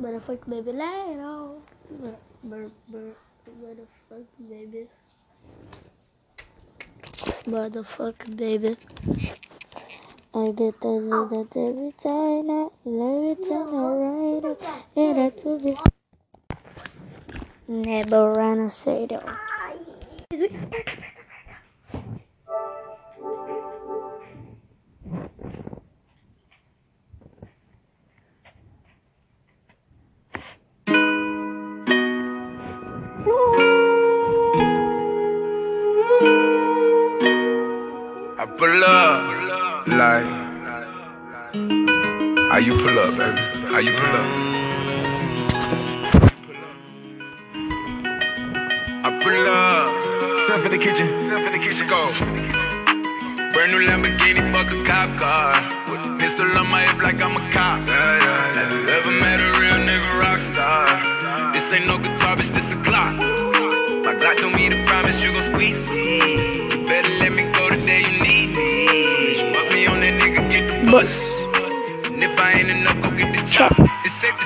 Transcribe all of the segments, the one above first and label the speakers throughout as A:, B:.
A: Motherfucker baby later. Mother, motherfucker baby. Motherfucker baby. I get that that every time I every time I ride it, and I to be never run a shadow.
B: Pull up, like. How you pull up, baby? How you pull up? I pull up. Step in the kitchen. Step in the kitchen. Go. Brand new Lamborghini, fuck a cop car. Pistol on my hip like I'm a cop. Yeah, get the. And if I ain't enough, go get the chop. It's safe to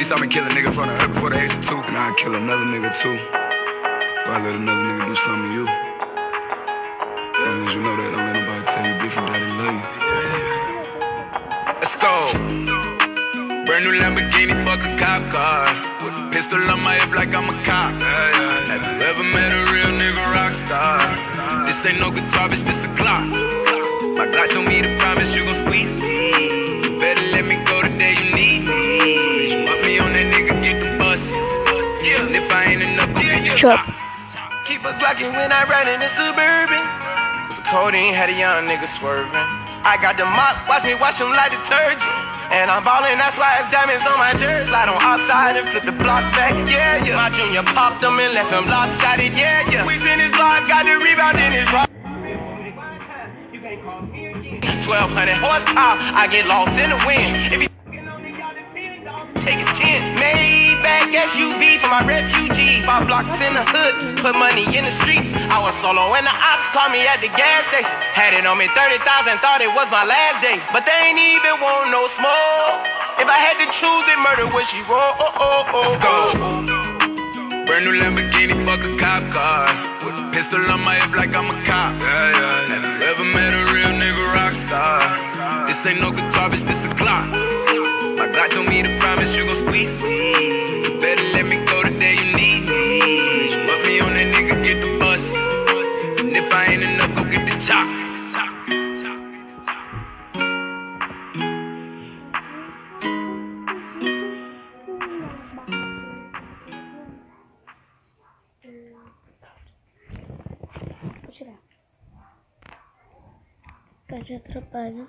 B: She saw me kill a nigga of her before the age of two. And I'd kill another nigga too. Or I let another nigga do something to you. As as you know that, don't let nobody tell you different that they love you. Let's go. Brand new Lamborghini, fuck a cop car. With a pistol on my hip like I'm a cop. Have you ever met a real nigga rock star? This ain't no guitar, bitch, this a Glock. My Glock told me to if I ain't enough, go get
A: chop.
B: Keep a Glockin' when I ride in the Suburban. Cause the codeine had a young nigga swerving. I got the mop, watch me wash him like detergent. And I'm ballin', that's why it's diamonds on my jersey. Slide on outside and flip the block back, yeah, yeah. My junior popped him and left him lopsided, yeah, yeah. We spin his block, got the rebound in his rock. 1200 horsepower, I get lost in the wind. SUV for my refugee. Five blocks in the hood, put money in the streets. I was solo when the ops called me at the gas station. Had it on me 30,000, thought it was my last day. But they ain't even want no smoke. If I had to choose it, murder would she roll? Oh, oh, oh, Let's go. Oh. Brand new Lamborghini, fuck a cop car. With a pistol on my hip like I'm a cop. Yeah, yeah, Have you ever met a real nigga rock star? This ain't no guitar, bitch, this a Glock.
A: 感觉特别